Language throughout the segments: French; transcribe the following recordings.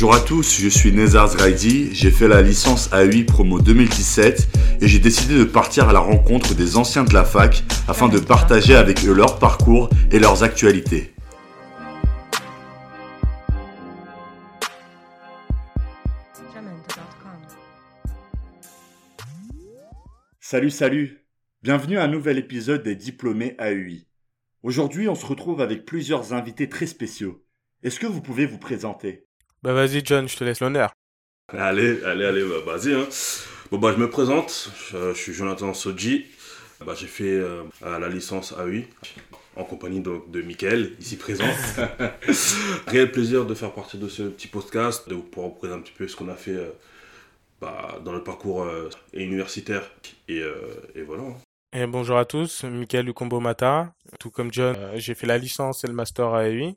Bonjour à tous, je suis Nezar Zraidi, j'ai fait la licence A8 promo 2017 et j'ai décidé de partir à la rencontre des anciens de la fac afin de partager avec eux leur parcours et leurs actualités. Salut, salut Bienvenue à un nouvel épisode des diplômés AUI. Aujourd'hui, on se retrouve avec plusieurs invités très spéciaux. Est-ce que vous pouvez vous présenter? Bah vas-y John, je te laisse l'honneur. Allez, allez, allez, bah, vas-y. Hein. Bon bah je me présente, je, je suis Jonathan Soji. Bah, j'ai fait euh, la licence AUI en compagnie donc, de Mickaël, ici présent. Réel plaisir de faire partie de ce petit podcast, de pouvoir vous présenter un petit peu ce qu'on a fait euh, bah, dans le parcours euh, universitaire. Et, euh, et voilà. hein. Et bonjour à tous, Michael Lukombo Mata. Tout comme John, j'ai fait la licence et le master à UI.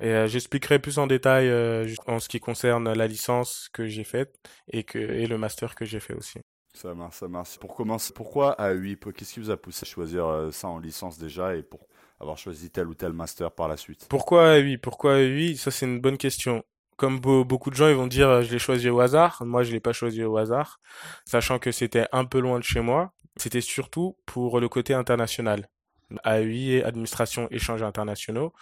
Et euh, j'expliquerai plus en détail euh, en ce qui concerne la licence que j'ai faite et, que, et le master que j'ai fait aussi. Ça marche, ça marche. Pour commencer, pourquoi A8 Qu'est-ce qui vous a poussé à choisir euh, ça en licence déjà et pour avoir choisi tel ou tel master par la suite? Pourquoi UI Pourquoi UI Ça, c'est une bonne question. Comme beau- beaucoup de gens, ils vont dire, euh, je l'ai choisi au hasard. Moi, je l'ai pas choisi au hasard, sachant que c'était un peu loin de chez moi. C'était surtout pour le côté international. AUI et administration échanges internationaux.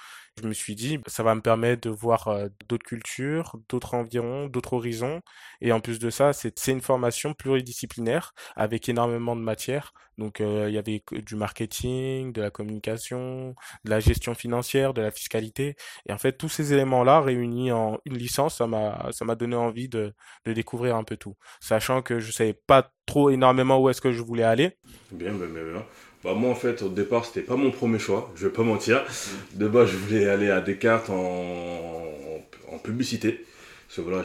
Je me suis dit, ça va me permettre de voir euh, d'autres cultures, d'autres environs, d'autres horizons. Et en plus de ça, c'est une formation pluridisciplinaire avec énormément de matières. Donc, euh, il y avait du marketing, de la communication, de la gestion financière, de la fiscalité. Et en fait, tous ces éléments-là réunis en une licence, ça m'a, ça m'a donné envie de, de découvrir un peu tout. Sachant que je savais pas trop énormément où est-ce que je voulais aller. Bien, bien, bien. Bah, moi, en fait, au départ, c'était pas mon premier choix, je vais pas mentir. De base, je voulais aller à Descartes en, en publicité. Parce que voilà,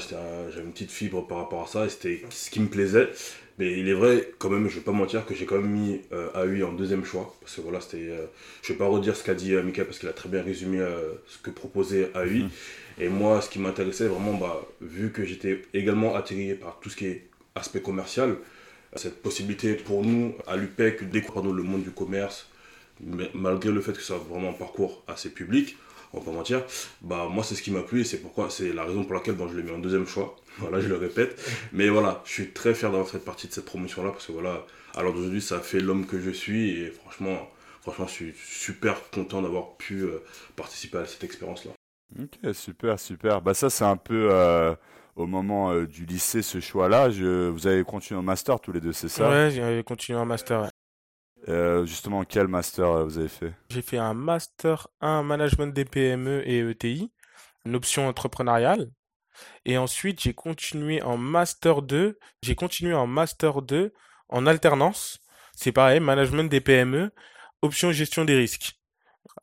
j'avais une petite fibre par rapport à ça et c'était ce qui me plaisait. Mais il est vrai, quand même, je vais pas mentir, que j'ai quand même mis euh, AUI en deuxième choix. Parce que voilà, c'était. euh, je vais pas redire ce qu'a dit euh, Mika parce qu'il a très bien résumé euh, ce que proposait AUI. Et moi, ce qui m'intéressait vraiment, bah, vu que j'étais également attiré par tout ce qui est aspect commercial, cette possibilité pour nous à l'UPEC de découvrir le monde du commerce, malgré le fait que ce soit vraiment un parcours assez public, on va pas mentir, bah moi c'est ce qui m'a plu et c'est pourquoi c'est la raison pour laquelle je l'ai mis en deuxième choix. Voilà, je le répète. Mais voilà, je suis très fier d'avoir fait partie de cette promotion là parce que voilà, l'heure d'aujourd'hui ça fait l'homme que je suis et franchement, franchement je suis super content d'avoir pu euh, participer à cette expérience là. Ok, super, super. Bah ça, c'est un peu euh, au moment euh, du lycée, ce choix-là. Vous avez continué en master tous les deux, c'est ça? Ouais, j'ai continué en master. ouais. Euh, Justement, quel master euh, vous avez fait? J'ai fait un master 1 management des PME et ETI, une option entrepreneuriale. Et ensuite, j'ai continué en master 2. J'ai continué en master 2 en alternance. C'est pareil, management des PME, option gestion des risques.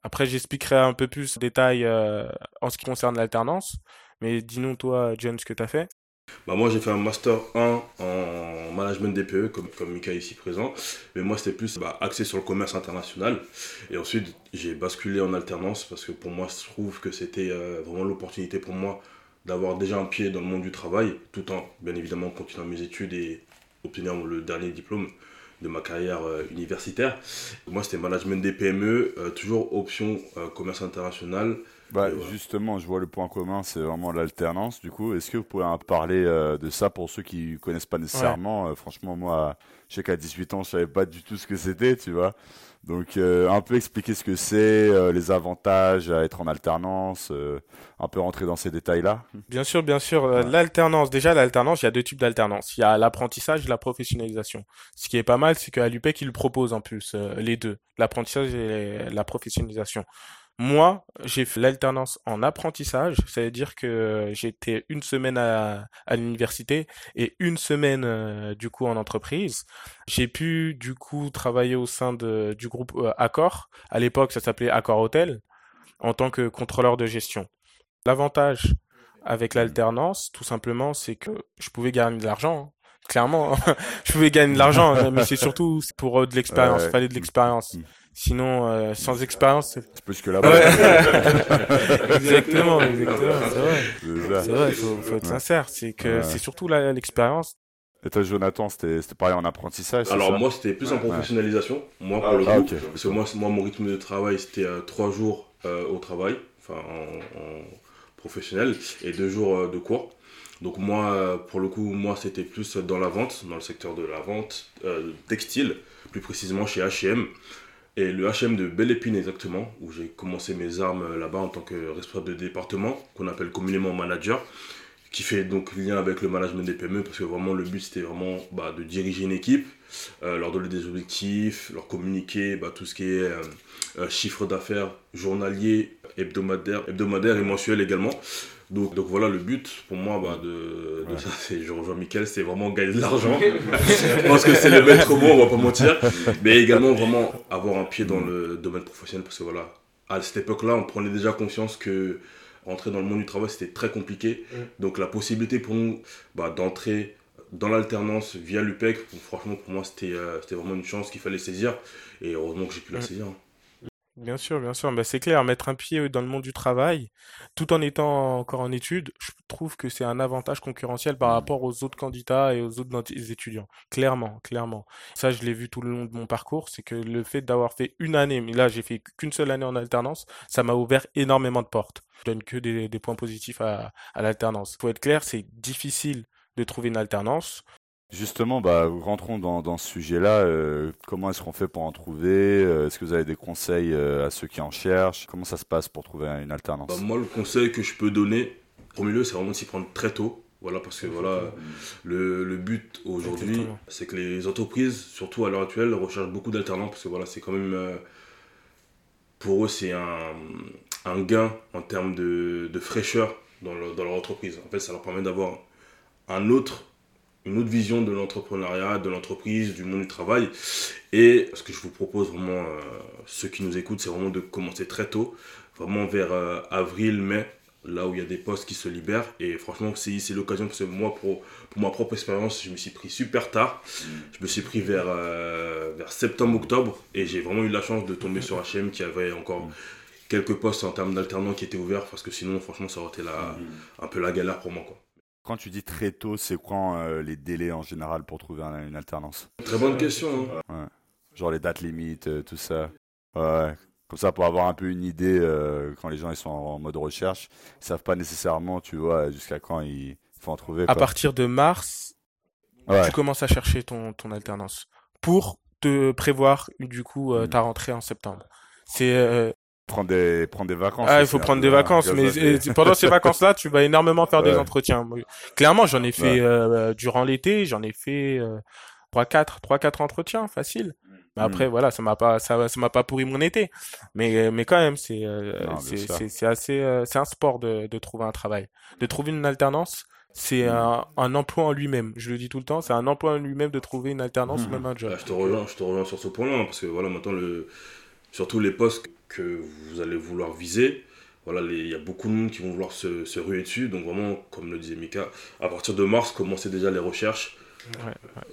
Après, j'expliquerai un peu plus en détail euh, en ce qui concerne l'alternance. Mais dis-nous, toi, John, ce que tu as fait. Bah moi j'ai fait un master 1 en management DPE comme, comme Mika ici présent, mais moi c'était plus bah, axé sur le commerce international et ensuite j'ai basculé en alternance parce que pour moi je trouve que c'était euh, vraiment l'opportunité pour moi d'avoir déjà un pied dans le monde du travail tout en bien évidemment continuant mes études et obtenir le dernier diplôme de ma carrière euh, universitaire. Moi c'était management des PME, euh, toujours option commerce international. Bah justement, je vois le point commun, c'est vraiment l'alternance. Du coup, est-ce que vous pouvez peu parler euh, de ça pour ceux qui connaissent pas nécessairement Euh, Franchement, moi, je sais qu'à 18 ans, je savais pas du tout ce que c'était, tu vois. Donc, euh, un peu expliquer ce que c'est, euh, les avantages à être en alternance, euh, un peu rentrer dans ces détails-là. Bien sûr, bien sûr. euh, Ouais. L'alternance, déjà, l'alternance, il y a deux types d'alternance. Il y a l'apprentissage et la professionnalisation. Ce qui est pas mal, c'est qu'à l'UPEC, ils proposent en plus euh, les deux, l'apprentissage et la professionnalisation. Moi, j'ai fait l'alternance en apprentissage, ça veut dire que j'étais une semaine à, l'université et une semaine euh, du coup en entreprise. J'ai pu du coup travailler au sein de, du groupe euh, Accor. À l'époque, ça s'appelait Accor Hotel en tant que contrôleur de gestion. L'avantage avec l'alternance, tout simplement, c'est que je pouvais gagner de l'argent. Clairement, je pouvais gagner de l'argent, mais c'est surtout pour euh, de l'expérience. Ouais. Il fallait de l'expérience. Mm. Sinon, euh, sans expérience, c'est... Plus que là-bas. exactement, exactement, c'est vrai. C'est vrai, il faut, faut être Ouais. sincère. C'est que Ouais. c'est surtout la- l'expérience. Et toi, Jonathan, c'était c'était pareil en apprentissage, Alors ça moi c'était plus en professionnalisation, moi pour Ah, le ah, coup, parce que moi, moi mon rythme de travail c'était euh, trois jours euh, au travail, enfin en, en professionnel, et deux jours euh, de cours. Donc moi, pour le coup, moi c'était plus dans la vente, dans le secteur de la vente euh, textile, plus précisément chez H&M. Et le H&M de Belle Épine exactement, où j'ai commencé mes armes là-bas en tant que responsable de département, qu'on appelle communément manager, qui fait donc lien avec le management des PME, parce que vraiment le but c'était vraiment bah, de diriger une équipe, euh, leur donner des objectifs, leur communiquer bah, tout ce qui est euh, euh, chiffre d'affaires journalier, hebdomadaire, hebdomadaire et mensuel également. Donc, donc voilà le but pour moi bah, de, de ça, c'est je rejoins Mickaël, c'est vraiment gagner de l'argent. je pense que c'est le maître mot, on va pas mentir. Mais également vraiment avoir un pied dans le domaine professionnel parce que voilà, à cette époque-là, on prenait déjà conscience que rentrer dans le monde du travail c'était très compliqué. Donc la possibilité pour nous bah, d'entrer dans l'alternance via l'UPEC, franchement pour moi c'était euh, c'était vraiment une chance qu'il fallait saisir et heureusement que j'ai pu la saisir. hein. Bien sûr, bien sûr. Bah, c'est clair, mettre un pied dans le monde du travail, tout en étant encore en études, je trouve que c'est un avantage concurrentiel par rapport aux autres candidats et aux autres nat- étudiants. Clairement, clairement. Ça, je l'ai vu tout le long de mon parcours, c'est que le fait d'avoir fait une année, mais là, j'ai fait qu'une seule année en alternance, ça m'a ouvert énormément de portes. Je donne que des, des points positifs à, à l'alternance. Faut être clair, c'est difficile de trouver une alternance. Justement, bah, rentrons dans, dans ce sujet-là. euh, comment est-ce qu'on fait pour en trouver? Euh, Est-ce que vous avez des conseils euh, à ceux qui en cherchent? Comment ça se passe pour trouver une alternance? Bah, moi le conseil que je peux donner, au milieu c'est vraiment de s'y prendre très tôt. Voilà, parce que voilà, le, le but aujourd'hui, c'est que les entreprises, surtout à l'heure actuelle, recherchent beaucoup d'alternants parce que voilà, c'est quand même. pour eux, c'est un, un gain en termes de, de fraîcheur dans, dans leur entreprise. En fait, ça leur permet d'avoir un autre, une autre vision de l'entrepreneuriat, de l'entreprise, du monde du travail. Et ce que je vous propose vraiment, euh, ceux qui nous écoutent, c'est vraiment de commencer très tôt, vraiment vers euh, avril, mai, là où il y a des postes qui se libèrent. Et franchement, c'est l'occasion, parce que moi, pour, pour ma propre expérience, je me suis pris super tard. Je me suis pris vers, euh, vers septembre-octobre, et j'ai vraiment eu la chance de tomber sur HM qui avait encore quelques postes en termes d'alternants qui étaient ouverts, parce que sinon, franchement, ça aurait été la, un peu la galère pour moi. Quoi. Quand tu dis très tôt, c'est quoi euh, les délais en général pour trouver un- une alternance? Très bonne question. hein. Genre les dates limites, euh, tout ça. Ouais. Comme ça, pour avoir un peu une idée, euh, quand les gens ils sont en mode recherche, ils savent pas nécessairement, tu vois, jusqu'à quand il faut en trouver. À quoi. partir de mars, Ouais. tu commences à chercher ton, ton alternance pour te prévoir du coup ta rentrée en septembre. C'est euh, Prendre des, prendre des vacances. ah, il faut prendre des vacances, mais euh, pendant ces vacances-là, tu vas énormément faire des entretiens. Clairement, j'en ai fait Ouais. euh, durant l'été, j'en ai fait euh, 3 4 3 4 entretiens facile. Mais Mm. après voilà, ça m'a pas ça ça m'a pas pourri mon été. Mais mais quand même, c'est euh, c'est assez euh, c'est un sport de de trouver un travail. De trouver une alternance, c'est Mm. un, un emploi en lui-même. Je le dis tout le temps, c'est un emploi en lui-même de trouver une alternance ou Mm. même un job. Là, je te rejoins, je te rejoins sur ce point-là, hein, parce que voilà, maintenant, le, surtout les postes que vous allez vouloir viser, voilà, il y a beaucoup de monde qui vont vouloir se, se ruer dessus. Donc vraiment, comme le disait Mika, à partir de mars, commencez déjà les recherches, Ouais,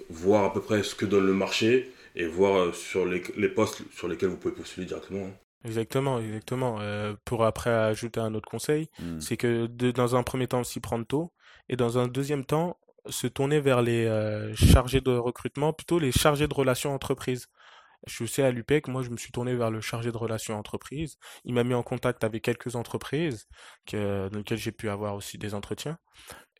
voir à peu près ce que donne le marché et voir euh, sur les, les postes sur lesquels vous pouvez postuler directement. hein. Exactement, exactement. Euh, pour après ajouter un autre conseil, Mm. c'est que de, dans un premier temps s'y prendre tôt et dans un deuxième temps se tourner vers les euh, chargés de recrutement, plutôt les chargés de relations entreprises. Je sais à l'UPEC, moi je me suis tourné vers le chargé de relations entreprises. Il m'a mis en contact avec quelques entreprises dans lesquelles j'ai pu avoir aussi des entretiens.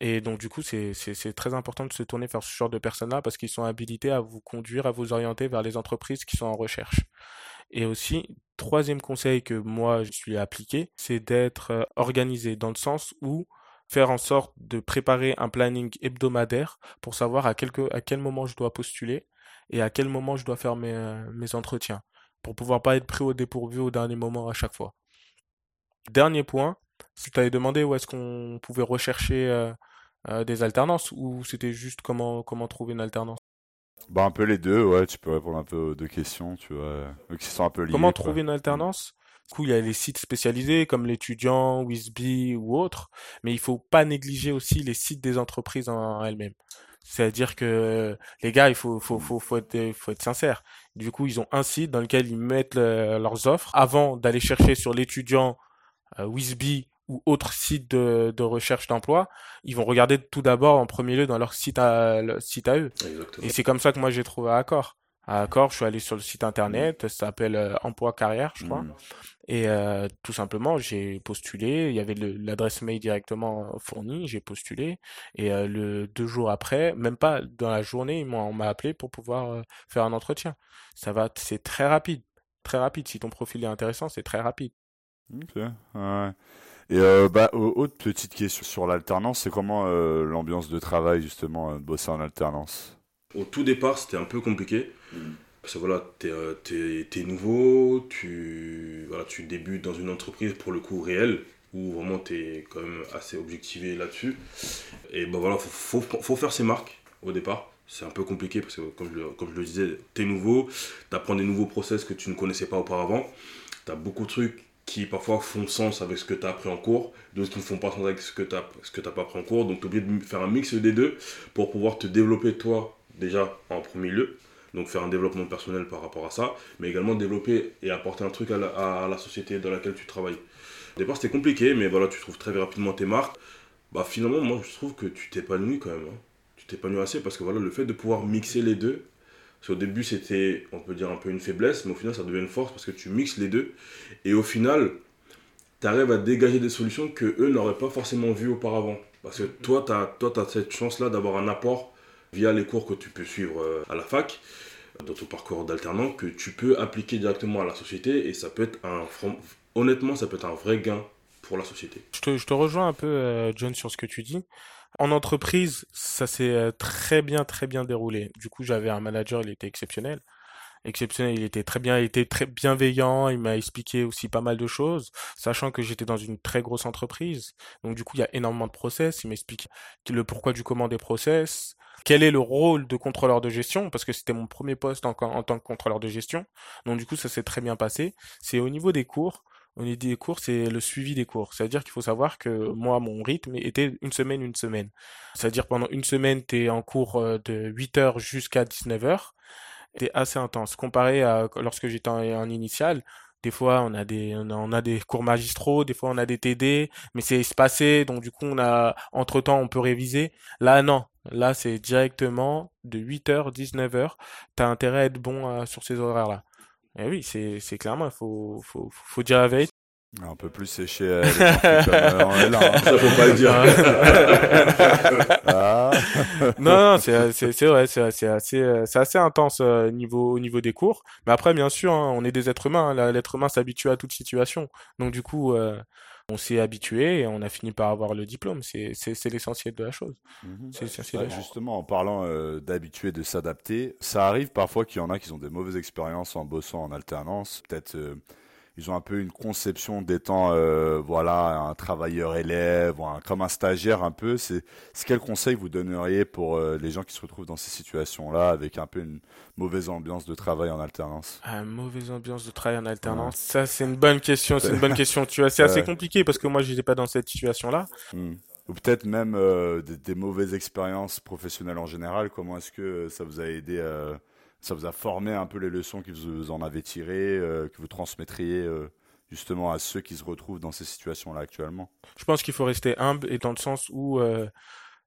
Et donc du coup c'est très important de se tourner vers ce genre de personnes-là parce qu'ils sont habilités à vous conduire, à vous orienter vers les entreprises qui sont en recherche. Et aussi, troisième conseil que moi je suis appliqué, c'est d'être euh, organisé dans le sens où faire en sorte de préparer un planning hebdomadaire pour savoir à quel moment je dois postuler et à quel moment je dois faire mes, euh, mes entretiens pour pouvoir pas être pris au dépourvu au dernier moment à chaque fois. Dernier point, si tu avais demandé où est-ce qu'on pouvait rechercher euh, euh, des alternances ou c'était juste comment, comment trouver une alternance? Bah, un peu les deux, ouais, tu peux répondre un peu aux deux questions, tu vois, qui sont un peu liés. Comment quoi. trouver une alternance? Du coup, il y a les sites spécialisés comme l'étudiant, Wisby ou autres, mais il faut pas négliger aussi les sites des entreprises en elles-mêmes. C'est-à-dire que les gars, il faut, faut, faut, faut être, faut être sincère. Du coup, ils ont un site dans lequel ils mettent le- leurs offres avant d'aller chercher sur l'étudiant, euh, Wisby ou autre site de, de recherche d'emploi. Ils vont regarder tout d'abord en premier lieu dans leur site à, site à eux. Exactement. Et c'est comme ça que moi j'ai trouvé Je suis allé sur le site internet, ça s'appelle euh, Emploi Carrière, je crois. Mm. Et euh, tout simplement, j'ai postulé. Il y avait l'adresse mail directement fournie. J'ai postulé. Et euh, le deux jours après, même pas dans la journée, on m'a appelé pour pouvoir faire un entretien. Ça va, c'est très rapide, très rapide. Si ton profil est intéressant, c'est très rapide. Ok, ouais. Et euh, bah, au- autre petite question sur l'alternance, c'est comment l'ambiance de travail justement de bosser en alternance? Au tout départ, c'était un peu compliqué. Parce que voilà, t'es, euh, t'es nouveau, tu, voilà, tu débutes dans une entreprise pour le coup réelle, où vraiment t'es quand même assez objectivé là-dessus. Et ben voilà, faut, faut, faut faire ses marques au départ. C'est un peu compliqué parce que, comme je, le- comme je le disais, t'es nouveau, t'apprends des nouveaux process que tu ne connaissais pas auparavant. T'as beaucoup de trucs qui parfois font sens avec ce que tu as appris en cours, d'autres qui ne font pas sens avec ce que tu n'as pas appris en cours. Donc tu es obligé de faire un mix des deux pour pouvoir te développer toi déjà en premier lieu. Donc faire un développement personnel par rapport à ça, mais également développer et apporter un truc à la, à la société dans laquelle tu travailles. Au départ c'était compliqué, mais voilà, tu trouves très rapidement tes marques. Bah finalement, moi je trouve que tu t'épanouis quand même. hein. Tu t'épanouis assez parce que voilà, le fait de pouvoir mixer les deux, parce qu'au début c'était, on peut dire, un peu une faiblesse, mais au final ça devient une force parce que tu mixes les deux. Et au final, tu arrives à dégager des solutions que eux n'auraient pas forcément vues auparavant. Parce que toi, tu as, toi, as cette chance-là d'avoir un apport via les cours que tu peux suivre euh, à la fac, dans ton parcours d'alternant, que tu peux appliquer directement à la société. Et ça peut être un. Honnêtement, ça peut être un vrai gain pour la société. Je te, je te rejoins un peu, euh, John, sur ce que tu dis. En entreprise, ça s'est euh, très bien, très bien déroulé. Du coup, j'avais un manager, il était exceptionnel. Exceptionnel, il était très bien, il était très bienveillant, il m'a expliqué aussi pas mal de choses, sachant que j'étais dans une très grosse entreprise. Donc du coup, il y a énormément de process, il m'explique le pourquoi du comment des process, quel est le rôle de contrôleur de gestion, parce que c'était mon premier poste en, tant que contrôleur de gestion. Donc du coup, ça s'est très bien passé. C'est au niveau des cours, au niveau des cours, c'est le suivi des cours. C'est-à-dire qu'il faut savoir que moi, mon rythme était une semaine, une semaine. C'est-à-dire pendant une semaine, tu es en cours euh, de 8h jusqu'à 19h. C'était assez intense. Comparé à lorsque j'étais en, en initial, des fois on a des on a, des cours magistraux, des fois on a des TD, mais c'est espacé, donc du coup on a entre temps on peut réviser. Là non, là c'est directement de 8h 19h. T'as intérêt à être bon euh, sur ces horaires-là. Et oui, c'est c'est clairement faut faut faut dire la vérité. Un peu plus séché euh, euh, hein. Ça, faut pas le dire. Ah. Non, non, c'est c'est c'est vrai, c'est c'est assez euh, c'est assez intense euh, niveau au niveau des cours. Mais après, bien sûr, hein, on est des êtres humains. hein, L'être humain s'habitue à toute situation. Donc du coup, euh, on s'est habitué et on a fini par avoir le diplôme. C'est c'est l'essentiel de la chose. Mhm. C'est l'essentiel Ouais, chose. justement, en parlant euh, d'habituer, de s'adapter, ça arrive parfois qu'il y en a qui ont des mauvaises expériences en bossant en alternance. Peut-être euh, ils ont un peu une conception d'étant euh, voilà un travailleur élève, ou un- comme un stagiaire un peu. C'est quel conseil vous donneriez pour euh, les gens qui se retrouvent dans ces situations-là avec un peu une mauvaise ambiance de travail en alternance? Ah, mauvaise ambiance de travail en alternance. Ça, c'est une bonne question. C'est une bonne question. Tu vois, c'est assez compliqué parce que moi, j'étais pas dans cette situation-là. Hmm. Ou peut-être même euh, des, des mauvaises expériences professionnelles en général. Comment est-ce que euh, ça vous a aidé, euh, ça vous a formé un peu les leçons que vous en avez tirées, euh, que vous transmettriez euh, justement à ceux qui se retrouvent dans ces situations-là actuellement? Je pense qu'il faut rester humble et dans le sens où euh,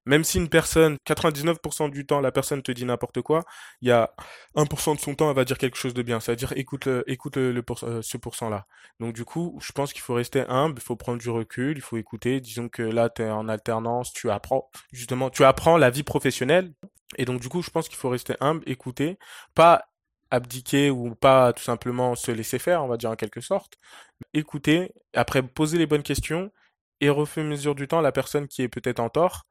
même si une personne, 99% du temps, la personne te dit n'importe quoi, il y a 1% de son temps, elle va dire quelque chose de bien. C'est-à-dire, écoute, écoute le, le pour- ce pourcent-là. Donc, du coup, je pense qu'il faut rester humble, il faut prendre du recul, il faut écouter. Disons que là, tu es en alternance, tu apprends, justement, tu apprends la vie professionnelle. Et donc, du coup, je pense qu'il faut rester humble, écouter, pas abdiquer ou pas tout simplement se laisser faire, on va dire en quelque sorte. Écouter, après poser les bonnes questions et à mesure du temps, la personne qui est peut-être en tort,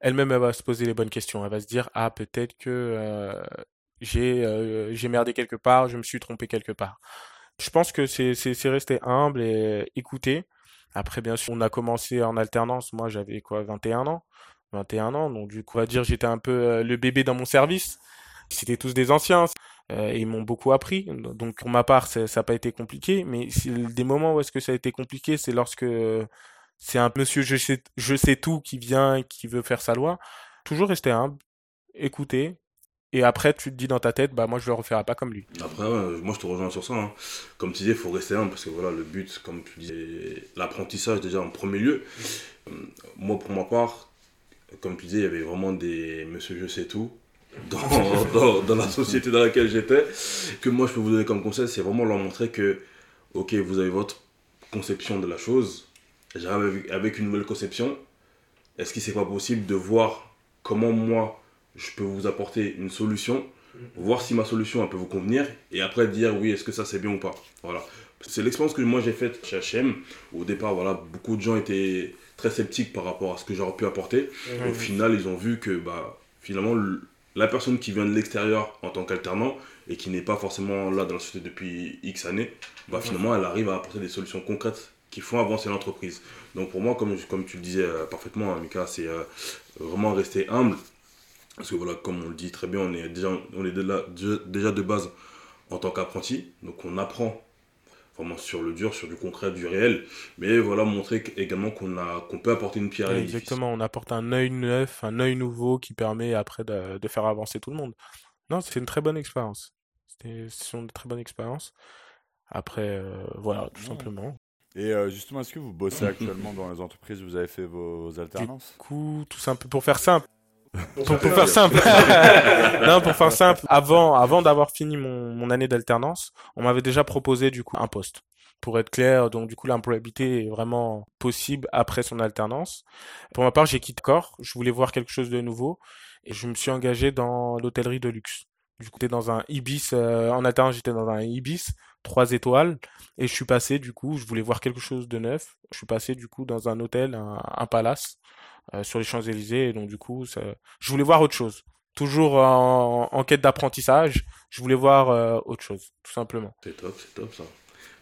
elle-même, elle va se poser les bonnes questions. Elle va se dire, ah, peut-être que euh, j'ai euh, merdé quelque part, je me suis trompé quelque part. Je pense que c'est c'est rester humble et écouter. Après, bien sûr, on a commencé en alternance. Moi, j'avais quoi, 21 ans? 21 ans, donc du coup, on va dire, j'étais un peu euh, le bébé dans mon service. C'était tous des anciens. Euh, et ils m'ont beaucoup appris. Donc pour ma part, ça n'a pas été compliqué. Mais des moments où est-ce que ça a été compliqué, c'est lorsque c'est un monsieur je sais, je sais tout qui vient, qui veut faire sa loi. Toujours rester humble, écouter. Et après, tu te dis dans ta tête, bah moi je le referai pas comme lui. Après, moi je te rejoins sur ça. hein. Comme tu disais, il faut rester humble parce que voilà, le but, comme tu disais, l'apprentissage déjà en premier lieu. Euh, Moi, pour ma part, comme tu disais, il y avait vraiment des monsieur je sais tout. dans, dans, la société dans laquelle j'étais, que moi je peux vous donner comme conseil, c'est vraiment leur montrer que, ok, vous avez votre conception de la chose, j'arrive avec, une nouvelle conception, est-ce qu'il c'est pas possible de voir comment moi je peux vous apporter une solution, voir si ma solution peut vous convenir, et après dire oui, est-ce que ça c'est bien ou pas. Voilà. C'est l'expérience que moi j'ai faite chez HM. Au départ, voilà, beaucoup de gens étaient très sceptiques par rapport à ce que j'aurais pu apporter. Au final, ils ont vu que bah, finalement, la personne qui vient de l'extérieur en tant qu'alternant et qui n'est pas forcément là dans la société depuis X années, bah, finalement, elle arrive à apporter des solutions concrètes qui font avancer l'entreprise. Donc pour moi, comme, comme tu le disais euh, parfaitement, hein, Mika, c'est euh, vraiment rester humble. Parce que voilà, comme on le dit très bien, on est déjà, on est déjà de base en tant qu'apprenti. Donc on apprend vraiment sur le dur, sur du concret, du réel. Mais voilà, montrer également qu'on a qu'on peut apporter une pierre à. Exactement, on apporte un œil neuf, un œil nouveau qui permet après de, de faire avancer tout le monde. Non, c'est une très bonne expérience. C'est une très bonne expérience. Après, euh, voilà, tout simplement. Et euh, justement, est-ce que vous bossez actuellement dans les entreprises? Vous avez fait vos alternances? Du coup, tout simple, pour faire simple, pour, faire simple. non, pour faire simple. Avant, avant d'avoir fini mon, mon année d'alternance, on m'avait déjà proposé du coup un poste. Pour être clair, donc du coup l'employabilité est vraiment possible après son alternance. Pour ma part, j'ai quitté corps. Je voulais voir quelque chose de nouveau et je me suis engagé dans l'hôtellerie de luxe. Du coup, j'étais dans un Ibis, euh, en alternance, j'étais dans un Ibis, trois étoiles, et je suis passé, du coup, je voulais voir quelque chose de neuf. Je suis passé, du coup, dans un hôtel, un, un palace, euh, sur les Champs-Élysées. Donc, du coup, ça... je voulais voir autre chose. Toujours en, quête d'apprentissage, je voulais voir euh, autre chose, tout simplement. C'est top, c'est top ça.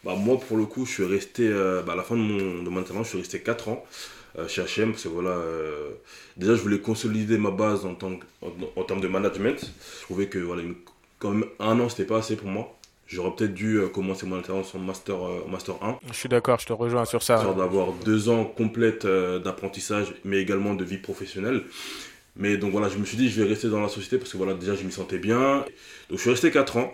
Bah, moi, pour le coup, je suis resté, euh, bah, à la fin de mon, de mon je suis resté 4 ans chez H&M parce que voilà, déjà, je voulais consolider ma base en, tant, en, en, termes de management. Je trouvais que voilà, quand même un an, c'était pas assez pour moi. J'aurais peut-être dû euh, commencer mon alternance en master, euh, master 1. Je suis d'accord, je te rejoins sur ça. D'avoir deux ans complètes euh, d'apprentissage, mais également de vie professionnelle. Mais donc voilà, je me suis dit, je vais rester dans la société parce que voilà, déjà, je m'y sentais bien. Donc je suis resté 4 ans.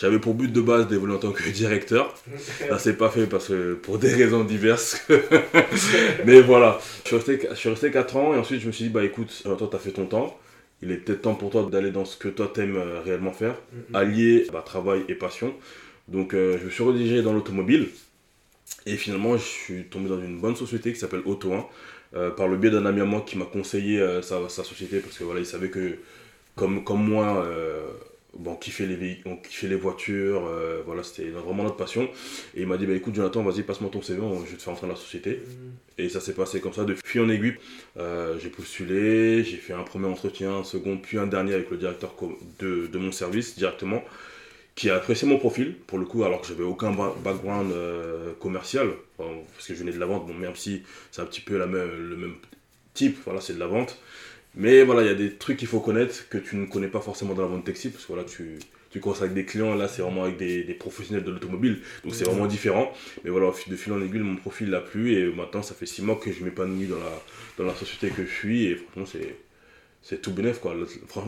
J'avais pour but de base d'évoluer en tant que directeur. Ça s'est pas fait parce que pour des raisons diverses. mais voilà, je suis, resté, je suis resté 4 ans et ensuite je me suis dit, bah écoute, toi, tu as fait ton temps il est peut-être temps pour toi d'aller dans ce que toi t'aimes euh, réellement faire, mm-hmm. allier bah, travail et passion. Donc euh, je me suis redirigé dans l'automobile et finalement je suis tombé dans une bonne société qui s'appelle Auto 1 euh, par le biais d'un ami à moi qui m'a conseillé sa, sa, société parce que voilà il savait que comme, comme moi bon, on kiffait les véhicules, on kiffait les voitures, euh, voilà, c'était vraiment notre passion. Et il m'a dit, bah écoute Jonathan, vas-y, passe-moi ton CV, je vais te faire entrer dans la société. Mhm. Et ça s'est passé comme ça, de fil en aiguille. Euh, j'ai postulé, j'ai fait un premier entretien, un second, puis un dernier avec le directeur de, de mon service directement, qui a apprécié mon profil, pour le coup, alors que j'avais aucun background euh, commercial, parce que je venais de la vente, bon, même si c'est un petit peu la même, le même type, voilà, c'est de la vente. Mais voilà, il y a des trucs qu'il faut connaître que tu ne connais pas forcément dans la vente textile, parce que voilà, tu, tu avec des clients, là c'est vraiment avec des, des professionnels de l'automobile, donc c'est vraiment différent. Mais voilà, de fil en aiguille, mon profil l'a plu, et maintenant ça fait six mois que je m'épanouis dans la, dans la société que je suis, et franchement c'est c'est tout bénef quoi.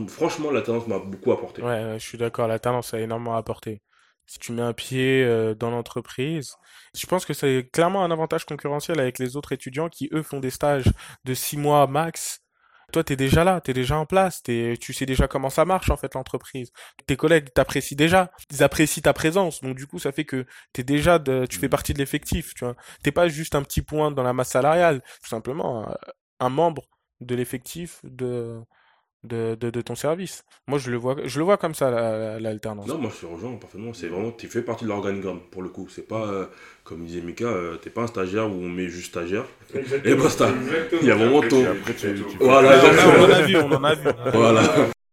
Franchement, la tendance m'a beaucoup apporté. Ouais, je suis d'accord, la tendance a énormément apporté. Si tu mets un pied euh, dans l'entreprise, je pense que c'est clairement un avantage concurrentiel avec les autres étudiants qui, eux, font des stages de six mois max toi, tu es déjà là, tu es déjà en place, tu sais déjà comment ça marche en fait l'entreprise. Tes collègues t'apprécient déjà, ils apprécient ta présence, donc du coup ça fait que t'es déjà, de, tu fais mmh. partie de l'effectif, tu vois. T'es pas juste un petit point dans la masse salariale, tout simplement un membre de l'effectif de de, de, de, ton service. Moi, je le vois, je le vois comme ça, l'alternance. non, moi, je te rejoins parfaitement. C'est vraiment, tu fais partie de l'organigramme, pour le coup. C'est pas, euh, comme disait Mika, euh, t'es pas un stagiaire où on met juste stagiaire. Et basta. Il y a vraiment ton. Voilà, on en a vu, on en a vu. voilà.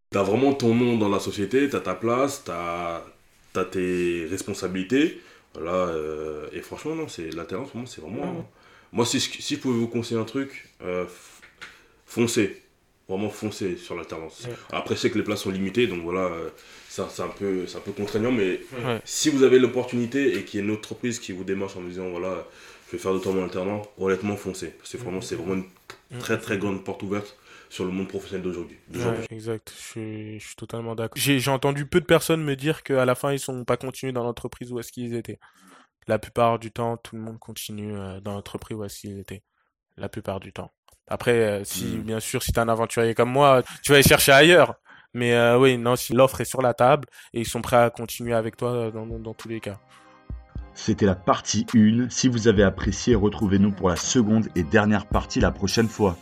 T'as vraiment ton nom dans la société, t'as ta place, t'as as tes responsabilités. Voilà. Euh, et franchement, non, c'est l'alternance, moi, c'est vraiment. Moi, si, si je pouvais vous conseiller un truc, foncez vraiment foncer sur l'alternance. Après, c'est que les places sont limitées, donc voilà, euh, c'est un, peu, un peu contraignant, mais si vous avez l'opportunité et qu'il y a une entreprise qui vous démarche en disant, voilà, je vais faire de temps mon alternant, honnêtement, foncez. Parce que vraiment, c'est vraiment une très très grande porte ouverte sur le monde professionnel d'aujourd'hui. exact, je suis, je suis totalement d'accord. J'ai entendu peu de personnes me dire qu'à la fin, ils sont pas continués dans l'entreprise où est-ce qu'ils étaient. La plupart du temps, tout le monde continue euh, dans l'entreprise où est-ce qu'ils étaient. La plupart du temps. Après, euh, si, hmm. bien sûr, si t'es un aventurier comme moi, tu vas aller chercher ailleurs. Mais euh, oui, non, si l'offre est sur la table et ils sont prêts à continuer avec toi dans, dans tous les cas. C'était la partie 1. Si vous avez apprécié, retrouvez-nous pour la seconde et dernière partie la prochaine fois.